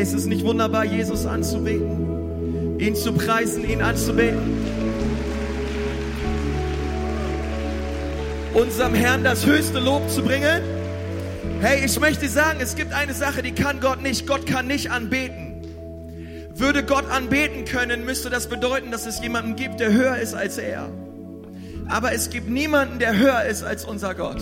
Hey, ist es nicht wunderbar, Jesus anzubeten, ihn zu preisen, ihn anzubeten? Unserem Herrn das höchste Lob zu bringen? Hey, ich möchte sagen, es gibt eine Sache, die kann Gott nicht. Gott kann nicht anbeten. Würde Gott anbeten können, müsste das bedeuten, dass es jemanden gibt, der höher ist als er. Aber es gibt niemanden, der höher ist als unser Gott.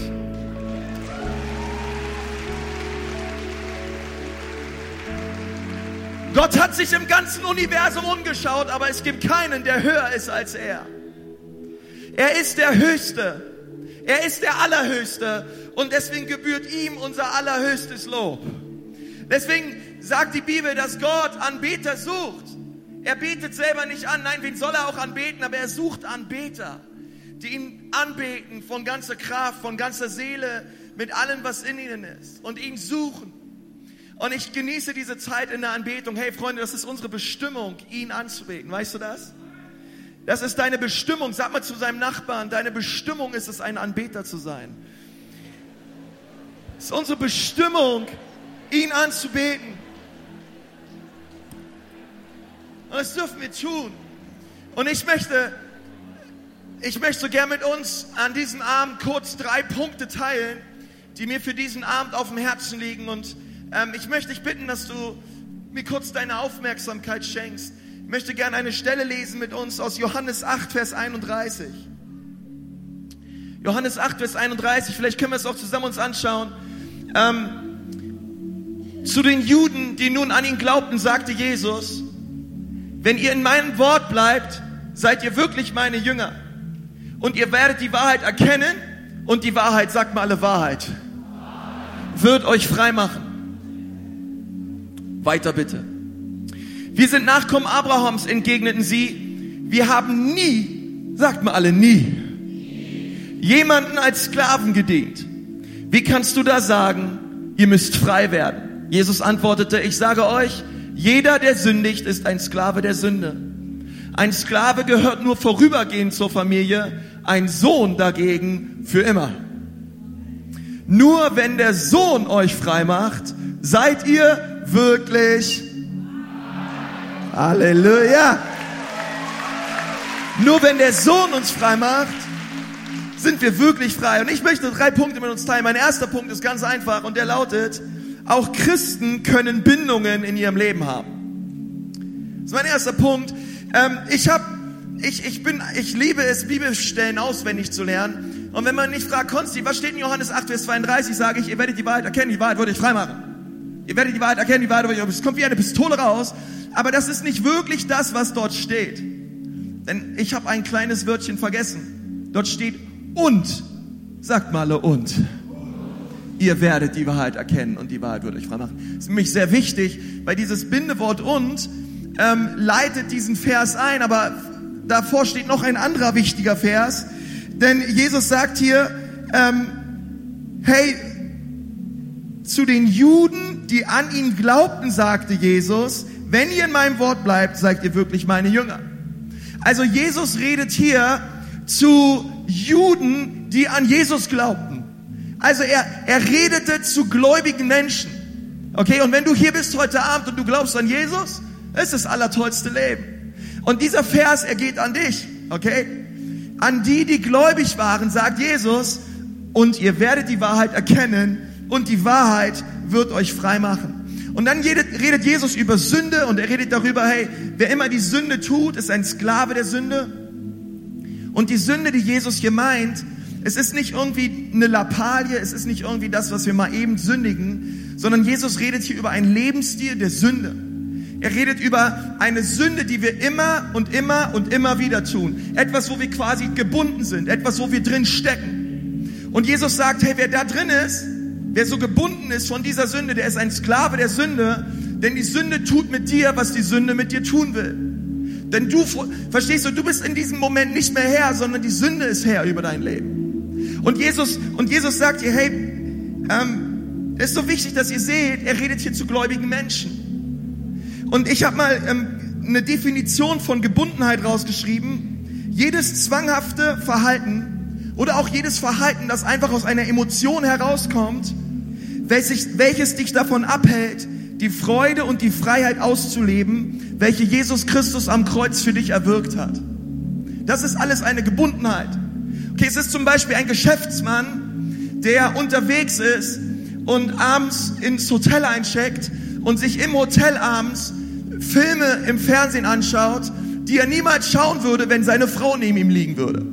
Gott hat sich im ganzen Universum umgeschaut, aber es gibt keinen, der höher ist als er. Er ist der Höchste. Er ist der Allerhöchste. Und deswegen gebührt ihm unser allerhöchstes Lob. Deswegen sagt die Bibel, dass Gott Anbeter sucht. Er betet selber nicht an. Nein, wen soll er auch anbeten? Aber er sucht Anbeter, die ihn anbeten von ganzer Kraft, von ganzer Seele, mit allem, was in ihnen ist. Und ihn suchen. Und ich genieße diese Zeit in der Anbetung. Hey Freunde, das ist unsere Bestimmung, ihn anzubeten. Weißt du das? Das ist deine Bestimmung. Sag mal zu seinem Nachbarn, deine Bestimmung ist es, ein Anbeter zu sein. Es ist unsere Bestimmung, ihn anzubeten. Und das dürfen wir tun. Und ich möchte, ich möchte so gern mit uns an diesem Abend kurz drei Punkte teilen, die mir für diesen Abend auf dem Herzen liegen. Und ähm, ich möchte dich bitten, dass du mir kurz deine Aufmerksamkeit schenkst. Ich möchte gerne eine Stelle lesen mit uns aus Johannes 8, Vers 31. Johannes 8, Vers 31, vielleicht können wir es auch zusammen uns anschauen. Ähm, zu den Juden, die nun an ihn glaubten, sagte Jesus, wenn ihr in meinem Wort bleibt, seid ihr wirklich meine Jünger. Und ihr werdet die Wahrheit erkennen und die Wahrheit, sagt mal alle Wahrheit, wird euch frei machen. Weiter bitte. Wir sind Nachkommen Abrahams, entgegneten sie. Wir haben nie, sagt mal alle nie, jemanden als Sklaven gedient. Wie kannst du da sagen, ihr müsst frei werden? Jesus antwortete, ich sage euch, jeder, der sündigt, ist ein Sklave der Sünde. Ein Sklave gehört nur vorübergehend zur Familie, ein Sohn dagegen für immer. Nur wenn der Sohn euch frei macht, seid ihr wirklich Halleluja. Nur wenn der Sohn uns frei macht, sind wir wirklich frei. Und ich möchte drei Punkte mit uns teilen. Mein erster Punkt ist ganz einfach und der lautet, auch Christen können Bindungen in ihrem Leben haben. Das ist mein erster Punkt. Ähm, ich habe, ich, ich bin, ich liebe es, Bibelstellen auswendig zu lernen. Und wenn man nicht fragt, Konsti, was steht in Johannes 8, Vers 32, sage ich, ihr werdet die Wahrheit erkennen, die Wahrheit wird euch freimachen. Ihr werdet die Wahrheit erkennen, die Wahrheit wird euch, es kommt wie eine Pistole raus. Aber das ist nicht wirklich das, was dort steht. Denn ich habe ein kleines Wörtchen vergessen. Dort steht und. Sagt mal und ihr werdet die Wahrheit erkennen und die Wahrheit wird euch frei. Das ist nämlich sehr wichtig, weil dieses Bindewort und ähm, leitet diesen Vers ein, aber davor steht noch ein anderer wichtiger Vers, denn Jesus sagt hier, ähm, hey, zu den Juden, die an ihn glaubten, sagte Jesus, wenn ihr in meinem Wort bleibt, seid ihr wirklich meine Jünger. Also Jesus redet hier zu Juden, die an Jesus glaubten. Also er, er redete zu gläubigen Menschen. Okay, und wenn du hier bist heute Abend und du glaubst an Jesus, ist das allertollste Leben. Und dieser Vers, er geht an dich, okay? An die, die gläubig waren, sagt Jesus, und ihr werdet die Wahrheit erkennen und die Wahrheit wird euch frei machen. Und dann redet Jesus über Sünde und er redet darüber, hey, wer immer die Sünde tut, ist ein Sklave der Sünde. Und die Sünde, die Jesus hier meint, es ist nicht irgendwie eine Lappalie, es ist nicht irgendwie das, was wir mal eben sündigen, sondern Jesus redet hier über einen Lebensstil der Sünde. Er redet über eine Sünde, die wir immer und immer und immer wieder tun. Etwas, wo wir quasi gebunden sind, etwas, wo wir drin stecken. Und Jesus sagt, hey, wer da drin ist, wer so gebunden ist von dieser Sünde, der ist ein Sklave der Sünde, denn die Sünde tut mit dir, was die Sünde mit dir tun will. Denn du, verstehst du, du bist in diesem Moment nicht mehr Herr, sondern die Sünde ist Herr über dein Leben. Und Jesus, und Jesus sagt ihr, hey, ähm, ist so wichtig, dass ihr seht, er redet hier zu gläubigen Menschen. Und ich habe mal ähm, eine Definition von Gebundenheit rausgeschrieben. Jedes zwanghafte Verhalten oder auch jedes Verhalten, das einfach aus einer Emotion herauskommt, welches, dich davon abhält, die Freude und die Freiheit auszuleben, welche Jesus Christus am Kreuz für dich erwirkt hat. Das ist alles eine Gebundenheit. Okay, es ist zum Beispiel ein Geschäftsmann, der unterwegs ist und abends ins Hotel eincheckt und sich im Hotel abends Filme im Fernsehen anschaut, die er niemals schauen würde, wenn seine Frau neben ihm liegen würde.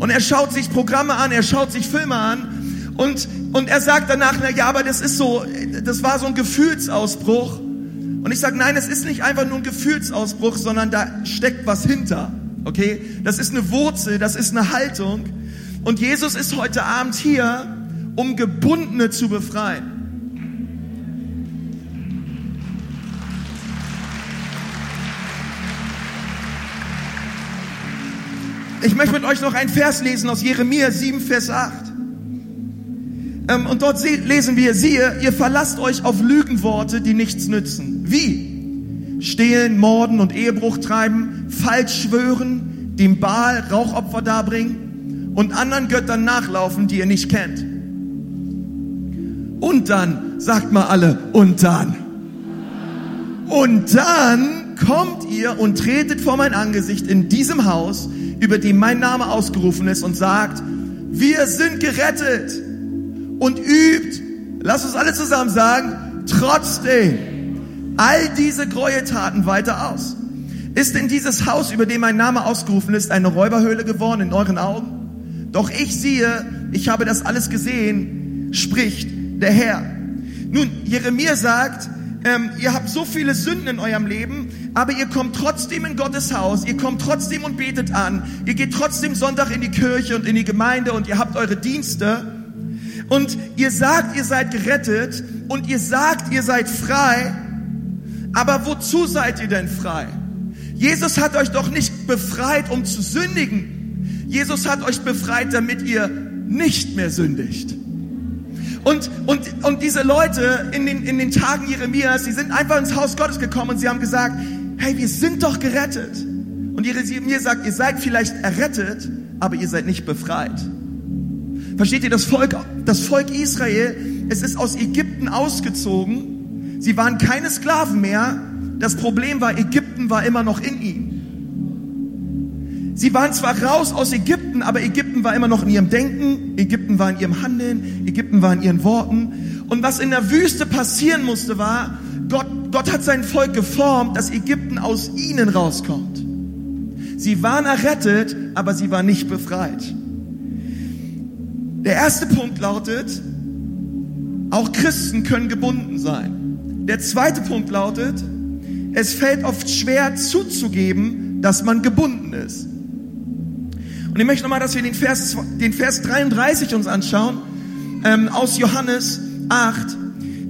Und er schaut sich Programme an, er schaut sich Filme an und, und er sagt danach, na ja, aber das ist so, das war so ein Gefühlsausbruch. Und ich sage, nein, es ist nicht einfach nur ein Gefühlsausbruch, sondern da steckt was hinter. Okay? Das ist eine Wurzel, das ist eine Haltung. Und Jesus ist heute Abend hier, um Gebundene zu befreien. Ich möchte mit euch noch einen Vers lesen aus Jeremia 7, Vers 8. Ähm, und dort lesen wir, siehe, ihr verlasst euch auf Lügenworte, die nichts nützen. Wie? Stehlen, morden und Ehebruch treiben, falsch schwören, dem Baal Rauchopfer darbringen und anderen Göttern nachlaufen, die ihr nicht kennt. Und dann, sagt mal alle, und dann. Und dann kommt ihr und tretet vor mein Angesicht in diesem Haus, über dem mein Name ausgerufen ist und sagt, wir sind gerettet und übt, lass uns alle zusammen sagen, trotzdem all diese Gräueltaten weiter aus. Ist denn dieses Haus, über dem mein Name ausgerufen ist, eine Räuberhöhle geworden in euren Augen? Doch ich sehe, ich habe das alles gesehen, spricht der Herr. Nun, Jeremia sagt, ähm, ihr habt so viele Sünden in eurem Leben, aber ihr kommt trotzdem in Gottes Haus, ihr kommt trotzdem und betet an, ihr geht trotzdem Sonntag in die Kirche und in die Gemeinde und ihr habt eure Dienste und ihr sagt, ihr seid gerettet und ihr sagt, ihr seid frei, aber wozu seid ihr denn frei? Jesus hat euch doch nicht befreit, um zu sündigen. Jesus hat euch befreit, damit ihr nicht mehr sündigt. Und, und, und diese Leute in den, in den Tagen Jeremias, die sind einfach ins Haus Gottes gekommen und sie haben gesagt, hey, wir sind doch gerettet. Und Jeremia sagt, ihr seid vielleicht errettet, aber ihr seid nicht befreit. Versteht ihr, das Volk, das Volk Israel, es ist aus Ägypten ausgezogen. Sie waren keine Sklaven mehr. Das Problem war, Ägypten war immer noch in ihnen. Sie waren zwar raus aus Ägypten, aber Ägypten war immer noch in ihrem Denken, Ägypten war in ihrem Handeln, Ägypten war in ihren Worten. Und was in der Wüste passieren musste, war, Gott, Gott hat sein Volk geformt, dass Ägypten aus ihnen rauskommt. Sie waren errettet, aber sie waren nicht befreit. Der erste Punkt lautet, auch Christen können gebunden sein. Der zweite Punkt lautet, es fällt oft schwer zuzugeben, dass man gebunden ist. Und ich möchte nochmal, dass wir den Vers, den Vers 33 uns anschauen, ähm, aus Johannes 8.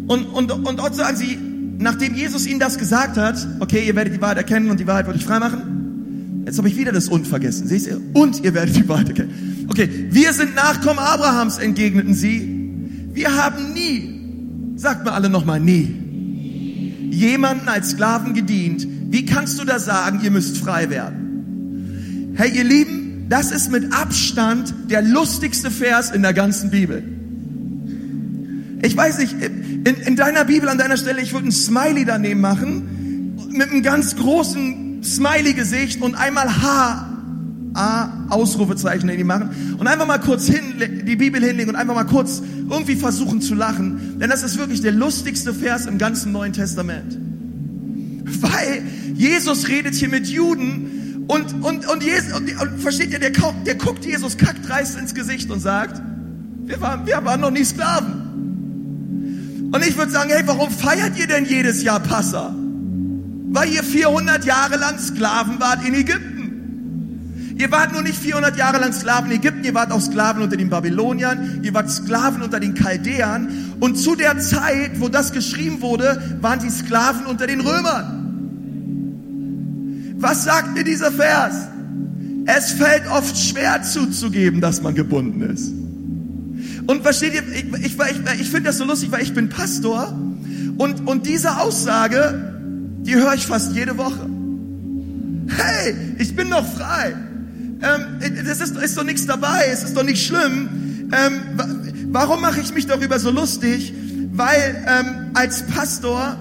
Und, und, und dort sagen sie, nachdem Jesus ihnen das gesagt hat, okay, ihr werdet die Wahrheit erkennen und die Wahrheit wird euch freimachen. Jetzt habe ich wieder das Und vergessen. Seht ihr? Und ihr werdet die Wahrheit erkennen. Okay, wir sind Nachkommen Abrahams, entgegneten sie. Wir haben nie, sagt mir alle nochmal, nie, jemanden als Sklaven gedient. Wie kannst du da sagen, ihr müsst frei werden? Hey, ihr Lieben, das ist mit Abstand der lustigste Vers in der ganzen Bibel. Ich weiß nicht, in, in deiner Bibel an deiner Stelle, ich würde ein Smiley daneben machen, mit einem ganz großen Smiley-Gesicht und einmal H, A, Ausrufezeichen in die machen und einfach mal kurz hin, die Bibel hinlegen und einfach mal kurz irgendwie versuchen zu lachen. Denn das ist wirklich der lustigste Vers im ganzen Neuen Testament. Weil Jesus redet hier mit Juden und, und, und, Jesus, und, und versteht ihr, der, der guckt Jesus kackdreist ins Gesicht und sagt, wir waren, wir waren noch nie Sklaven. Und ich würde sagen, hey, warum feiert ihr denn jedes Jahr Passa? Weil ihr 400 Jahre lang Sklaven wart in Ägypten. Ihr wart nur nicht 400 Jahre lang Sklaven in Ägypten, ihr wart auch Sklaven unter den Babyloniern, ihr wart Sklaven unter den Chaldäern. Und zu der Zeit, wo das geschrieben wurde, waren die Sklaven unter den Römern. Was sagt mir dieser Vers? Es fällt oft schwer zuzugeben, dass man gebunden ist. Und versteht ihr, ich, ich, ich, ich finde das so lustig, weil ich bin Pastor und, und diese Aussage, die höre ich fast jede Woche. Hey, ich bin doch frei. Ähm, das ist, ist doch nichts dabei, es ist doch nicht schlimm. Ähm, warum mache ich mich darüber so lustig? weil ähm, als Pastor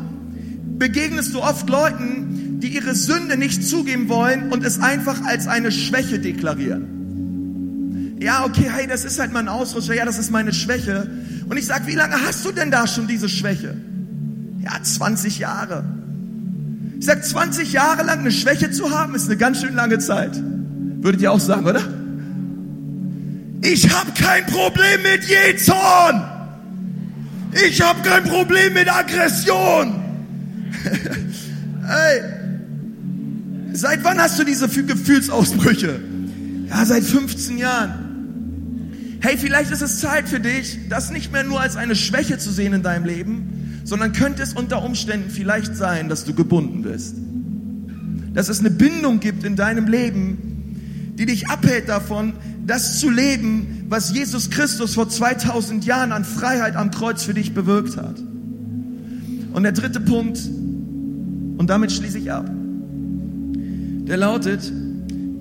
begegnest du oft Leuten, die ihre Sünde nicht zugeben wollen und es einfach als eine Schwäche deklarieren. Ja, okay, hey, das ist halt mein Ausrutscher, ja, das ist meine Schwäche. Und ich sag, wie lange hast du denn da schon diese Schwäche? Ja, 20 Jahre. Ich sag, 20 Jahre lang eine Schwäche zu haben, ist eine ganz schön lange Zeit. Würdet ihr auch sagen, oder? Ich habe kein Problem mit Jezorn. Ich habe kein Problem mit Aggression. hey, seit wann hast du diese Gefühlsausbrüche? Ja, seit 15 Jahren. Hey, vielleicht ist es Zeit für dich, das nicht mehr nur als eine Schwäche zu sehen in deinem Leben, sondern könnte es unter Umständen vielleicht sein, dass du gebunden bist. Dass es eine Bindung gibt in deinem Leben, die dich abhält davon, das zu leben, was Jesus Christus vor 2000 Jahren an Freiheit am Kreuz für dich bewirkt hat. Und der dritte Punkt, und damit schließe ich ab, der lautet,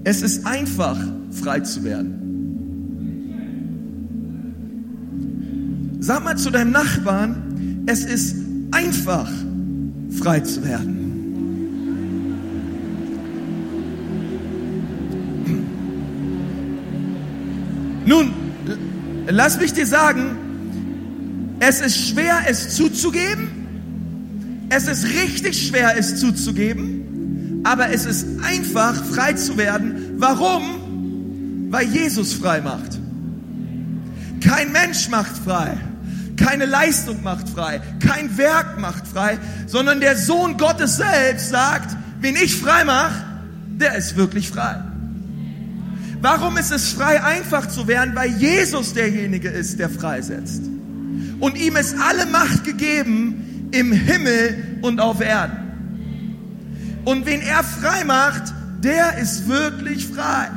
es ist einfach, frei zu werden. Sag mal zu deinem Nachbarn, es ist einfach, frei zu werden. Nun, lass mich dir sagen, es ist schwer, es zuzugeben. Es ist richtig schwer, es zuzugeben. Aber es ist einfach, frei zu werden. Warum? Weil Jesus frei macht. Kein Mensch macht frei. Keine Leistung macht frei. Kein Werk macht frei. Sondern der Sohn Gottes selbst sagt, wen ich frei mache, der ist wirklich frei. Warum ist es frei, einfach zu werden? Weil Jesus derjenige ist, der freisetzt. Und ihm ist alle Macht gegeben im Himmel und auf Erden. Und wen er frei macht, der ist wirklich frei.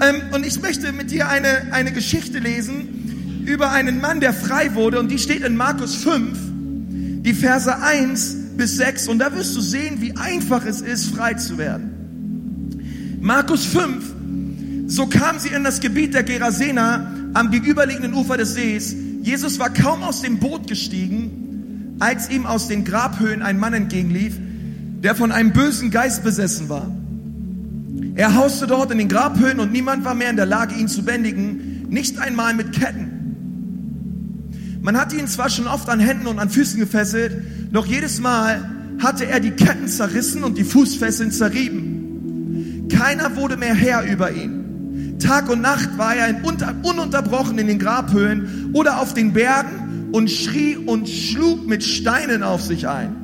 Ähm, und ich möchte mit dir eine, eine Geschichte lesen über einen Mann, der frei wurde. Und die steht in Markus 5, die Verse 1 bis 6. Und da wirst du sehen, wie einfach es ist, frei zu werden. Markus 5, so kam sie in das Gebiet der Gerasena am gegenüberliegenden Ufer des Sees. Jesus war kaum aus dem Boot gestiegen, als ihm aus den Grabhöhen ein Mann entgegenlief, der von einem bösen Geist besessen war. Er hauste dort in den Grabhöhen und niemand war mehr in der Lage, ihn zu bändigen, nicht einmal mit Ketten. Man hatte ihn zwar schon oft an Händen und an Füßen gefesselt, doch jedes Mal hatte er die Ketten zerrissen und die Fußfesseln zerrieben. Keiner wurde mehr Herr über ihn. Tag und Nacht war er ununterbrochen in den Grabhöhlen oder auf den Bergen und schrie und schlug mit Steinen auf sich ein.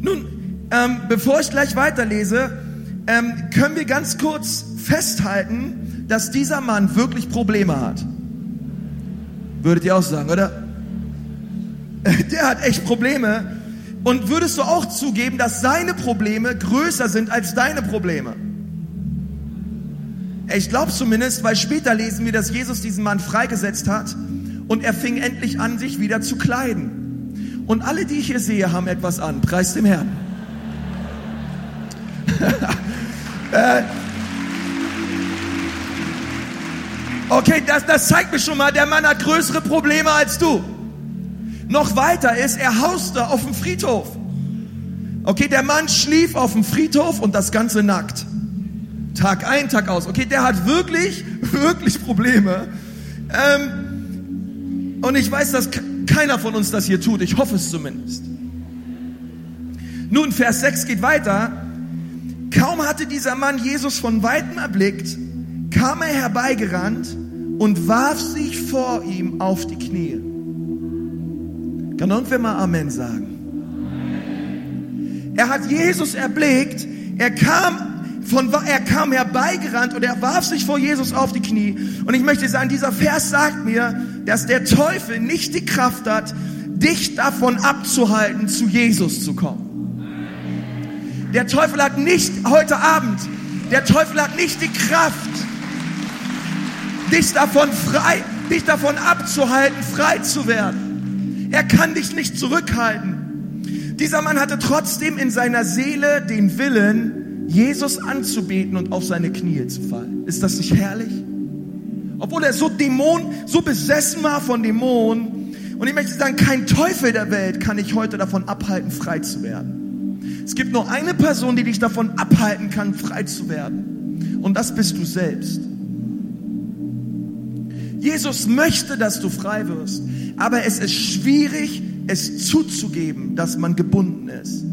Nun, ähm, bevor ich gleich weiterlese, ähm, können wir ganz kurz festhalten, dass dieser Mann wirklich Probleme hat. Würdet ihr auch sagen, oder? Der hat echt Probleme. Und würdest du auch zugeben, dass seine Probleme größer sind als deine Probleme? Ich glaube zumindest, weil später lesen wir, dass Jesus diesen Mann freigesetzt hat und er fing endlich an, sich wieder zu kleiden. Und alle, die ich hier sehe, haben etwas an. Preis dem Herrn. Äh. okay, das, das zeigt mir schon mal, der Mann hat größere Probleme als du. Noch weiter ist, er hauste auf dem Friedhof. Okay, der Mann schlief auf dem Friedhof und das Ganze nackt. Tag ein, Tag aus. Okay, der hat wirklich, wirklich Probleme. Ähm, und ich weiß, dass keiner von uns das hier tut. Ich hoffe es zumindest. Nun, Vers 6 geht weiter. Kaum hatte dieser Mann Jesus von weitem erblickt, kam er herbeigerannt und warf sich vor ihm auf die Knie. Kann irgendwer mal Amen sagen? Er hat Jesus erblickt, er kam von, er kam herbeigerannt und er warf sich vor Jesus auf die Knie. Und ich möchte sagen, dieser Vers sagt mir, dass der Teufel nicht die Kraft hat, dich davon abzuhalten, zu Jesus zu kommen. Der Teufel hat nicht heute Abend, der Teufel hat nicht die Kraft, dich davon frei, dich davon abzuhalten, frei zu werden. Er kann dich nicht zurückhalten. Dieser Mann hatte trotzdem in seiner Seele den Willen, Jesus anzubeten und auf seine Knie zu fallen. Ist das nicht herrlich? Obwohl er so Dämon, so besessen war von Dämonen Und ich möchte sagen, kein Teufel der Welt kann dich heute davon abhalten, frei zu werden. Es gibt nur eine Person, die dich davon abhalten kann, frei zu werden. Und das bist du selbst. Jesus möchte, dass du frei wirst. Aber es ist schwierig, es zuzugeben, dass man gebunden ist.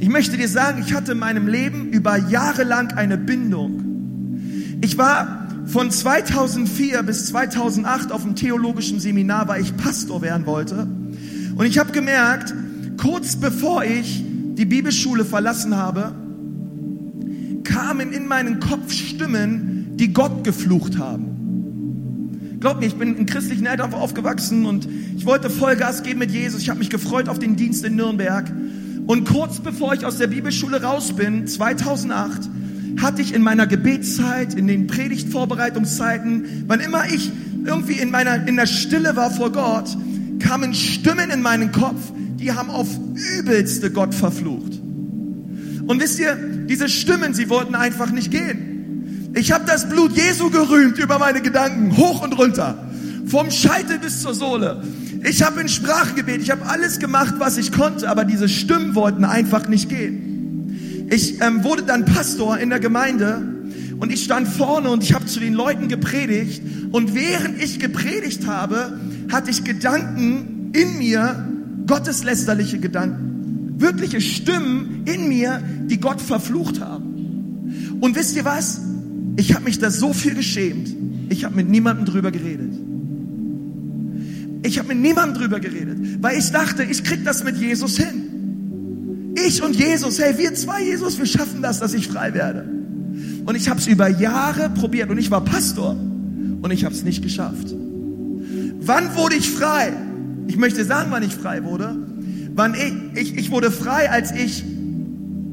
Ich möchte dir sagen, ich hatte in meinem Leben über Jahre lang eine Bindung. Ich war von 2004 bis 2008 auf dem theologischen Seminar, weil ich Pastor werden wollte. Und ich habe gemerkt, kurz bevor ich die Bibelschule verlassen habe, kamen in meinen Kopf Stimmen, die Gott geflucht haben. Glaub mir, ich bin in christlichen Eltern aufgewachsen und ich wollte Vollgas geben mit Jesus. Ich habe mich gefreut auf den Dienst in Nürnberg. Und kurz bevor ich aus der Bibelschule raus bin, 2008, hatte ich in meiner Gebetszeit, in den Predigtvorbereitungszeiten, wann immer ich irgendwie in meiner, in der Stille war vor Gott, kamen Stimmen in meinen Kopf, die haben auf übelste Gott verflucht. Und wisst ihr, diese Stimmen, sie wollten einfach nicht gehen. Ich habe das Blut Jesu gerühmt über meine Gedanken, hoch und runter, vom Scheitel bis zur Sohle. Ich habe in Sprache gebetet, ich habe alles gemacht, was ich konnte, aber diese Stimmen wollten einfach nicht gehen. Ich ähm, wurde dann Pastor in der Gemeinde und ich stand vorne und ich habe zu den Leuten gepredigt. Und während ich gepredigt habe, hatte ich Gedanken in mir, gotteslästerliche Gedanken. Wirkliche Stimmen in mir, die Gott verflucht haben. Und wisst ihr was? Ich habe mich da so viel geschämt. Ich habe mit niemandem drüber geredet. Ich habe mit niemandem drüber geredet, weil ich dachte, ich krieg das mit Jesus hin. Ich und Jesus, hey, wir zwei, Jesus, wir schaffen das, dass ich frei werde. Und ich habe es über Jahre probiert und ich war Pastor und ich habe es nicht geschafft. Wann wurde ich frei? Ich möchte sagen, wann ich frei wurde. Wann ich, ich, ich wurde frei, als ich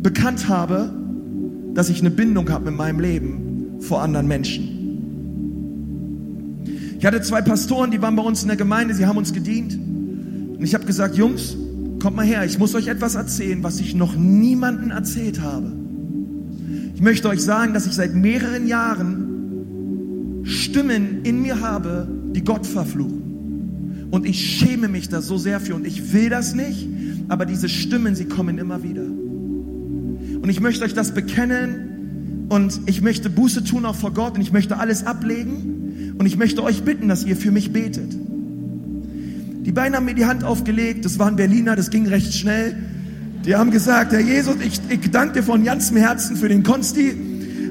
bekannt habe, dass ich eine Bindung habe mit meinem Leben vor anderen Menschen. Ich hatte zwei Pastoren, die waren bei uns in der Gemeinde, sie haben uns gedient. Und ich habe gesagt, Jungs, kommt mal her, ich muss euch etwas erzählen, was ich noch niemandem erzählt habe. Ich möchte euch sagen, dass ich seit mehreren Jahren Stimmen in mir habe, die Gott verfluchen. Und ich schäme mich da so sehr für und ich will das nicht, aber diese Stimmen, sie kommen immer wieder. Und ich möchte euch das bekennen und ich möchte Buße tun auch vor Gott und ich möchte alles ablegen und ich möchte euch bitten, dass ihr für mich betet. Die beiden haben mir die Hand aufgelegt, das waren Berliner, das ging recht schnell. Die haben gesagt, Herr Jesus, ich, ich danke dir von ganzem Herzen für den Konsti.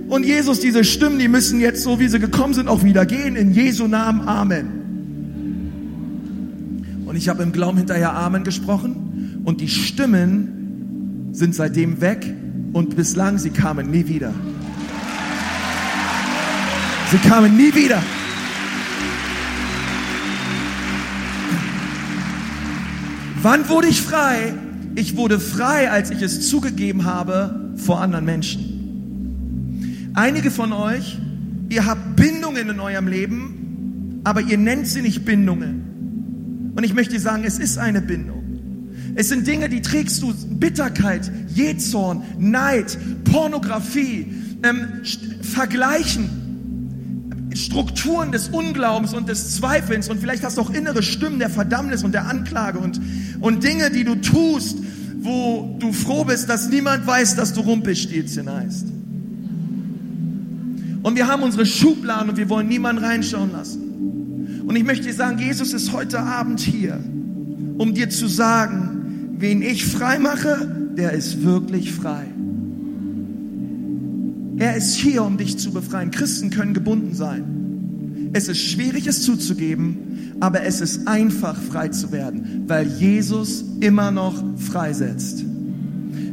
Und Jesus, diese Stimmen, die müssen jetzt, so wie sie gekommen sind, auch wieder gehen. In Jesu Namen, Amen. Und ich habe im Glauben hinterher Amen gesprochen. Und die Stimmen sind seitdem weg. Und bislang, sie kamen nie wieder. Sie kamen nie wieder. Wann wurde ich frei? Ich wurde frei, als ich es zugegeben habe vor anderen Menschen. Einige von euch, ihr habt Bindungen in eurem Leben, aber ihr nennt sie nicht Bindungen. Und ich möchte sagen, es ist eine Bindung. Es sind Dinge, die trägst du, Bitterkeit, Jezorn, Neid, Pornografie, ähm, Vergleichen, Strukturen des Unglaubens und des Zweifelns und vielleicht hast du auch innere Stimmen der Verdammnis und der Anklage und, und Dinge, die du tust, wo du froh bist, dass niemand weiß, dass du Rumpelstilzchen heißt. Und wir haben unsere Schubladen und wir wollen niemanden reinschauen lassen. Und ich möchte dir sagen, Jesus ist heute Abend hier, um dir zu sagen, wen ich frei mache, der ist wirklich frei. Er ist hier, um dich zu befreien. Christen können gebunden sein. Es ist schwierig, es zuzugeben, aber es ist einfach, frei zu werden, weil Jesus immer noch freisetzt.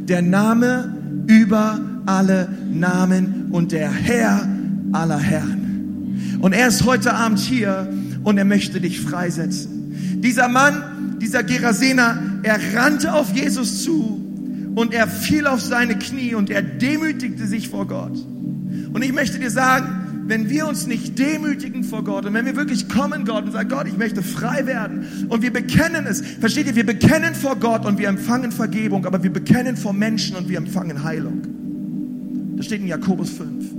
Der Name über alle Namen und der Herr aller Herren. Und er ist heute Abend hier und er möchte dich freisetzen. Dieser Mann, dieser Gerasener, er rannte auf Jesus zu und er fiel auf seine Knie und er demütigte sich vor Gott. Und ich möchte dir sagen, wenn wir uns nicht demütigen vor Gott und wenn wir wirklich kommen, Gott, und sagen, Gott, ich möchte frei werden und wir bekennen es, versteht ihr, wir bekennen vor Gott und wir empfangen Vergebung, aber wir bekennen vor Menschen und wir empfangen Heilung. Das steht in Jakobus 5.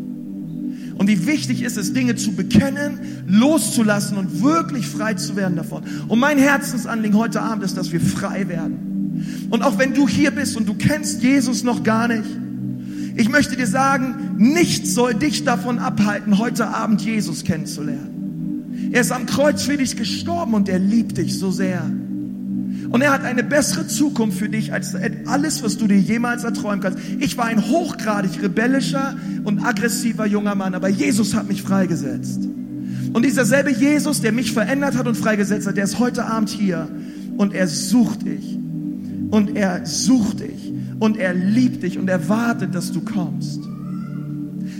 Und wie wichtig ist es, Dinge zu bekennen, loszulassen und wirklich frei zu werden davon. Und mein Herzensanliegen heute Abend ist, dass wir frei werden. Und auch wenn du hier bist und du kennst Jesus noch gar nicht, ich möchte dir sagen, nichts soll dich davon abhalten, heute Abend Jesus kennenzulernen. Er ist am Kreuz für dich gestorben und er liebt dich so sehr. Und er hat eine bessere Zukunft für dich als alles, was du dir jemals erträumen kannst. Ich war ein hochgradig rebellischer und aggressiver junger Mann, aber Jesus hat mich freigesetzt. Und dieser selbe Jesus, der mich verändert hat und freigesetzt hat, der ist heute Abend hier und er sucht dich. Und er sucht dich. Und er liebt dich und er wartet, dass du kommst.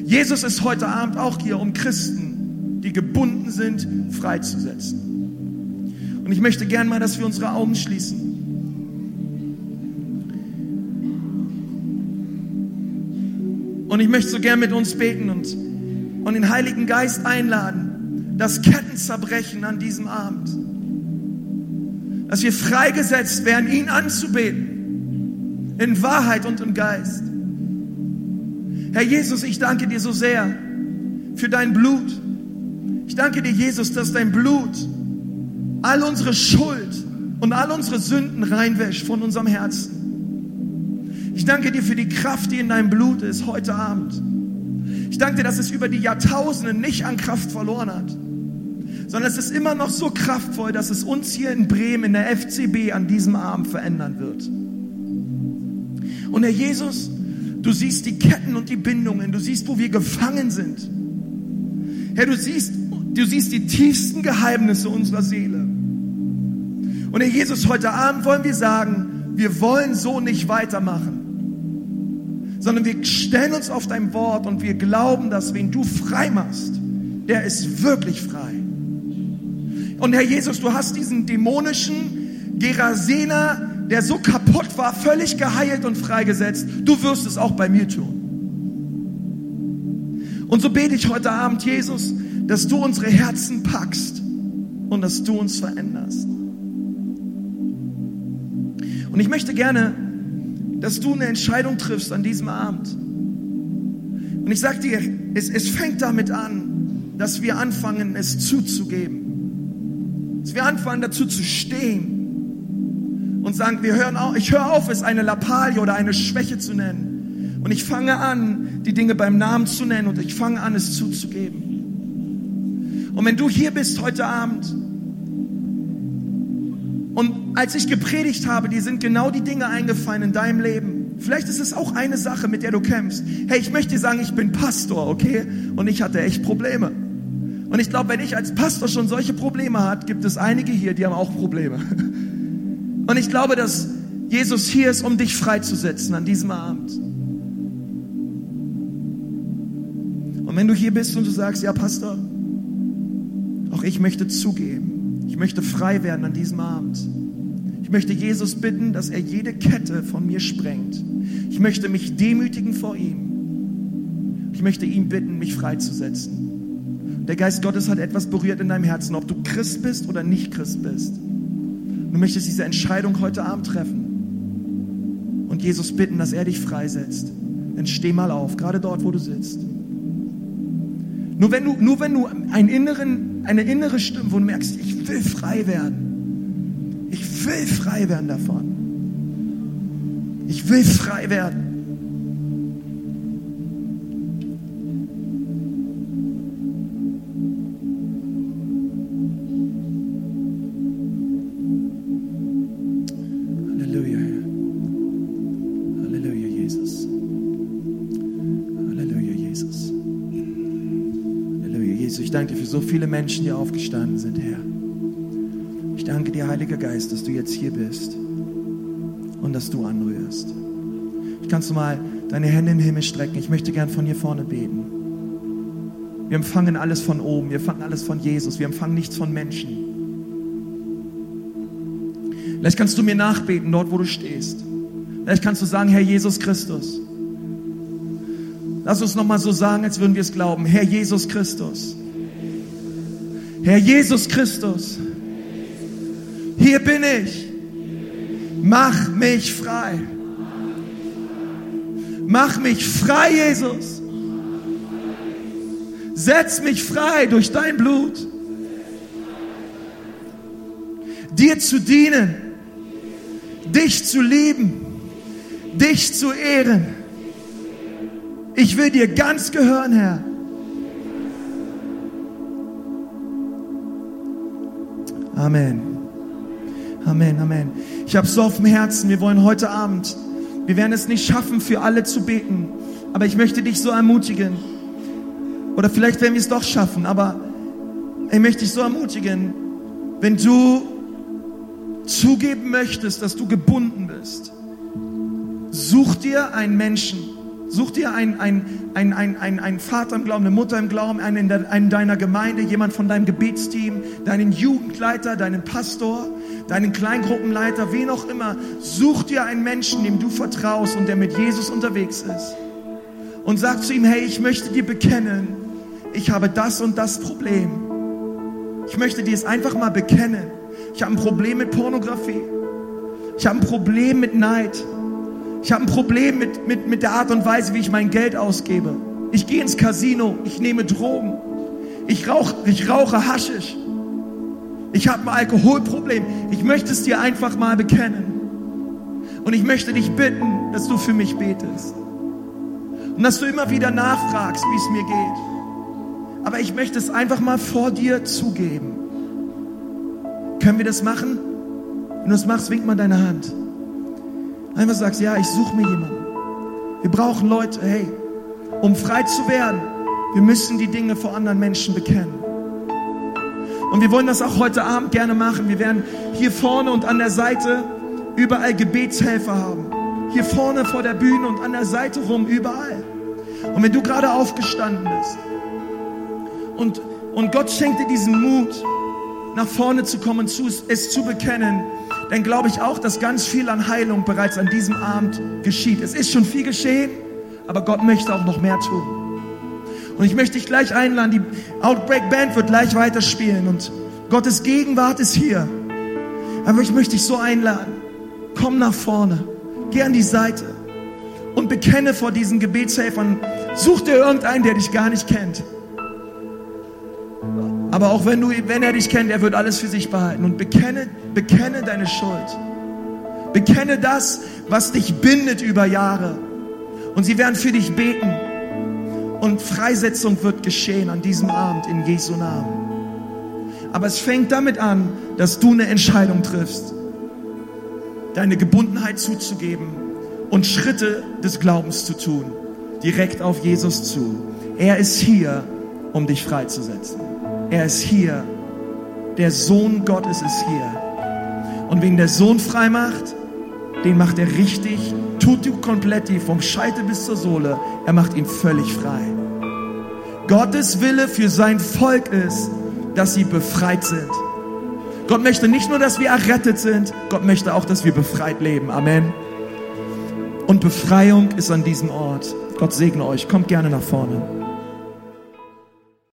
Jesus ist heute Abend auch hier, um Christen, die gebunden sind, freizusetzen. Und ich möchte gern mal, dass wir unsere Augen schließen. Und ich möchte so gern mit uns beten und, und den Heiligen Geist einladen, dass Ketten zerbrechen an diesem Abend. Dass wir freigesetzt werden, ihn anzubeten. In Wahrheit und im Geist. Herr Jesus, ich danke dir so sehr für dein Blut. Ich danke dir, Jesus, dass dein Blut all unsere Schuld und all unsere Sünden reinwäscht von unserem Herzen. Ich danke dir für die Kraft, die in deinem Blut ist heute Abend. Ich danke dir, dass es über die Jahrtausende nicht an Kraft verloren hat, sondern es ist immer noch so kraftvoll, dass es uns hier in Bremen in der FCB an diesem Abend verändern wird. Und Herr Jesus, du siehst die Ketten und die Bindungen, du siehst, wo wir gefangen sind. Herr, du siehst, du siehst die tiefsten Geheimnisse unserer Seele. Und Herr Jesus, heute Abend wollen wir sagen, wir wollen so nicht weitermachen, sondern wir stellen uns auf dein Wort und wir glauben, dass wen du frei machst, der ist wirklich frei. Und Herr Jesus, du hast diesen dämonischen Gerasener, der so kaputt war, völlig geheilt und freigesetzt. Du wirst es auch bei mir tun. Und so bete ich heute Abend, Jesus, dass du unsere Herzen packst und dass du uns veränderst. Und ich möchte gerne, dass du eine Entscheidung triffst an diesem Abend. Und ich sage dir, es, es fängt damit an, dass wir anfangen, es zuzugeben. Dass wir anfangen, dazu zu stehen und sagen, wir hören auf, ich höre auf, es eine Lappalie oder eine Schwäche zu nennen. Und ich fange an, die Dinge beim Namen zu nennen und ich fange an, es zuzugeben. Und wenn du hier bist heute Abend und als ich gepredigt habe, die sind genau die Dinge eingefallen in deinem Leben. Vielleicht ist es auch eine Sache, mit der du kämpfst. Hey, ich möchte dir sagen, ich bin Pastor, okay? Und ich hatte echt Probleme. Und ich glaube, wenn ich als Pastor schon solche Probleme hat, gibt es einige hier, die haben auch Probleme. Und ich glaube, dass Jesus hier ist, um dich freizusetzen an diesem Abend. Und wenn du hier bist und du sagst, ja, Pastor, auch ich möchte zugeben, ich möchte frei werden an diesem Abend. Ich möchte Jesus bitten, dass er jede Kette von mir sprengt. Ich möchte mich demütigen vor ihm. Ich möchte ihn bitten, mich freizusetzen. Der Geist Gottes hat etwas berührt in deinem Herzen, ob du Christ bist oder nicht Christ bist. Du möchtest diese Entscheidung heute Abend treffen und Jesus bitten, dass er dich freisetzt. Dann steh mal auf, gerade dort, wo du sitzt. Nur wenn du, nur wenn du einen inneren eine innere Stimme, wo du merkst, ich will frei werden. Ich will frei werden davon. Ich will frei werden. So viele Menschen, die aufgestanden sind, Herr. Ich danke dir, Heiliger Geist, dass du jetzt hier bist und dass du anrührst. Ich kannst du mal deine Hände in den Himmel strecken. Ich möchte gern von hier vorne beten. Wir empfangen alles von oben. Wir empfangen alles von Jesus. Wir empfangen nichts von Menschen. Vielleicht kannst du mir nachbeten, dort wo du stehst. Vielleicht kannst du sagen, Herr Jesus Christus. Lass uns nochmal so sagen, als würden wir es glauben. Herr Jesus Christus. Herr Jesus Christus, hier bin ich. Mach mich frei. Mach mich frei, Jesus. Setz mich frei durch dein Blut. Dir zu dienen, dich zu lieben, dich zu ehren. Ich will dir ganz gehören, Herr. Amen. Amen, Amen. Ich habe so auf dem Herzen, wir wollen heute Abend, wir werden es nicht schaffen, für alle zu beten, aber ich möchte dich so ermutigen. Oder vielleicht werden wir es doch schaffen, aber ich möchte dich so ermutigen, wenn du zugeben möchtest, dass du gebunden bist, such dir einen Menschen, such dir einen, einen, einen, einen, einen, Vater im Glauben, eine Mutter im Glauben, einen in, einen deiner Gemeinde, jemand von deinem Gebetsteam, deinen Jugendleiter, deinen Pastor, deinen Kleingruppenleiter, wen auch immer. Such dir einen Menschen, dem du vertraust und der mit Jesus unterwegs ist. Und sag zu ihm, hey, ich möchte dir bekennen, ich habe das und das Problem. Ich möchte dir es einfach mal bekennen. Ich habe ein Problem mit Pornografie. Ich habe ein Problem mit Neid. Ich habe ein Problem mit, mit, mit der Art und Weise, wie ich mein Geld ausgebe. Ich gehe ins Casino, ich nehme Drogen. Ich, rauch, ich rauche Haschisch. Ich habe ein Alkoholproblem. Ich möchte es dir einfach mal bekennen. Und ich möchte dich bitten, dass du für mich betest. Und dass du immer wieder nachfragst, wie es mir geht. Aber ich möchte es einfach mal vor dir zugeben. Können wir das machen? Wenn du es machst, wink mal deine Hand. Einfach sagst, ja, ich suche mir jemanden. Wir brauchen Leute, hey, um frei zu werden, wir müssen die Dinge vor anderen Menschen bekennen. Und wir wollen das auch heute Abend gerne machen. Wir werden hier vorne und an der Seite überall Gebetshelfer haben. Hier vorne vor der Bühne und an der Seite rum, überall. Und wenn du gerade aufgestanden bist und, und Gott schenkt dir diesen Mut, nach vorne zu kommen, zu, es zu bekennen, dann glaube ich auch, dass ganz viel an Heilung bereits an diesem Abend geschieht. Es ist schon viel geschehen, aber Gott möchte auch noch mehr tun. Und ich möchte dich gleich einladen, die Outbreak Band wird gleich weiterspielen und Gottes Gegenwart ist hier. Aber ich möchte dich so einladen, komm nach vorne, geh an die Seite und bekenne vor diesen Gebetshelfern, such dir irgendeinen, der dich gar nicht kennt. Aber auch wenn, du, wenn er dich kennt, er wird alles für sich behalten. Und bekenne, bekenne deine Schuld. Bekenne das, was dich bindet über Jahre. Und sie werden für dich beten. Und Freisetzung wird geschehen an diesem Abend in Jesu Namen. Aber es fängt damit an, dass du eine Entscheidung triffst, deine Gebundenheit zuzugeben und Schritte des Glaubens zu tun, direkt auf Jesus zu. Er ist hier, um dich freizusetzen. Er ist hier. Der Sohn Gottes ist hier. Und wen der Sohn frei macht, den macht er richtig, tut du komplett vom Scheitel bis zur Sohle. Er macht ihn völlig frei. Gottes Wille für sein Volk ist, dass sie befreit sind. Gott möchte nicht nur, dass wir errettet sind, Gott möchte auch, dass wir befreit leben. Amen. Und Befreiung ist an diesem Ort. Gott segne euch. Kommt gerne nach vorne.